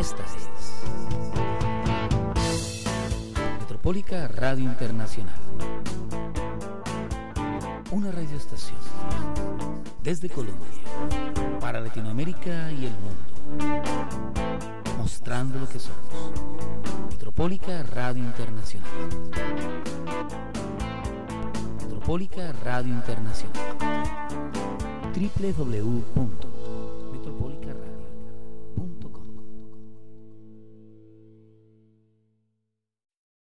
Esta es Metropólica Radio Internacional. Una radioestación desde Colombia para Latinoamérica y el mundo. Mostrando lo que somos. Metropólica Radio Internacional. Metropólica Radio Internacional. www.metropólica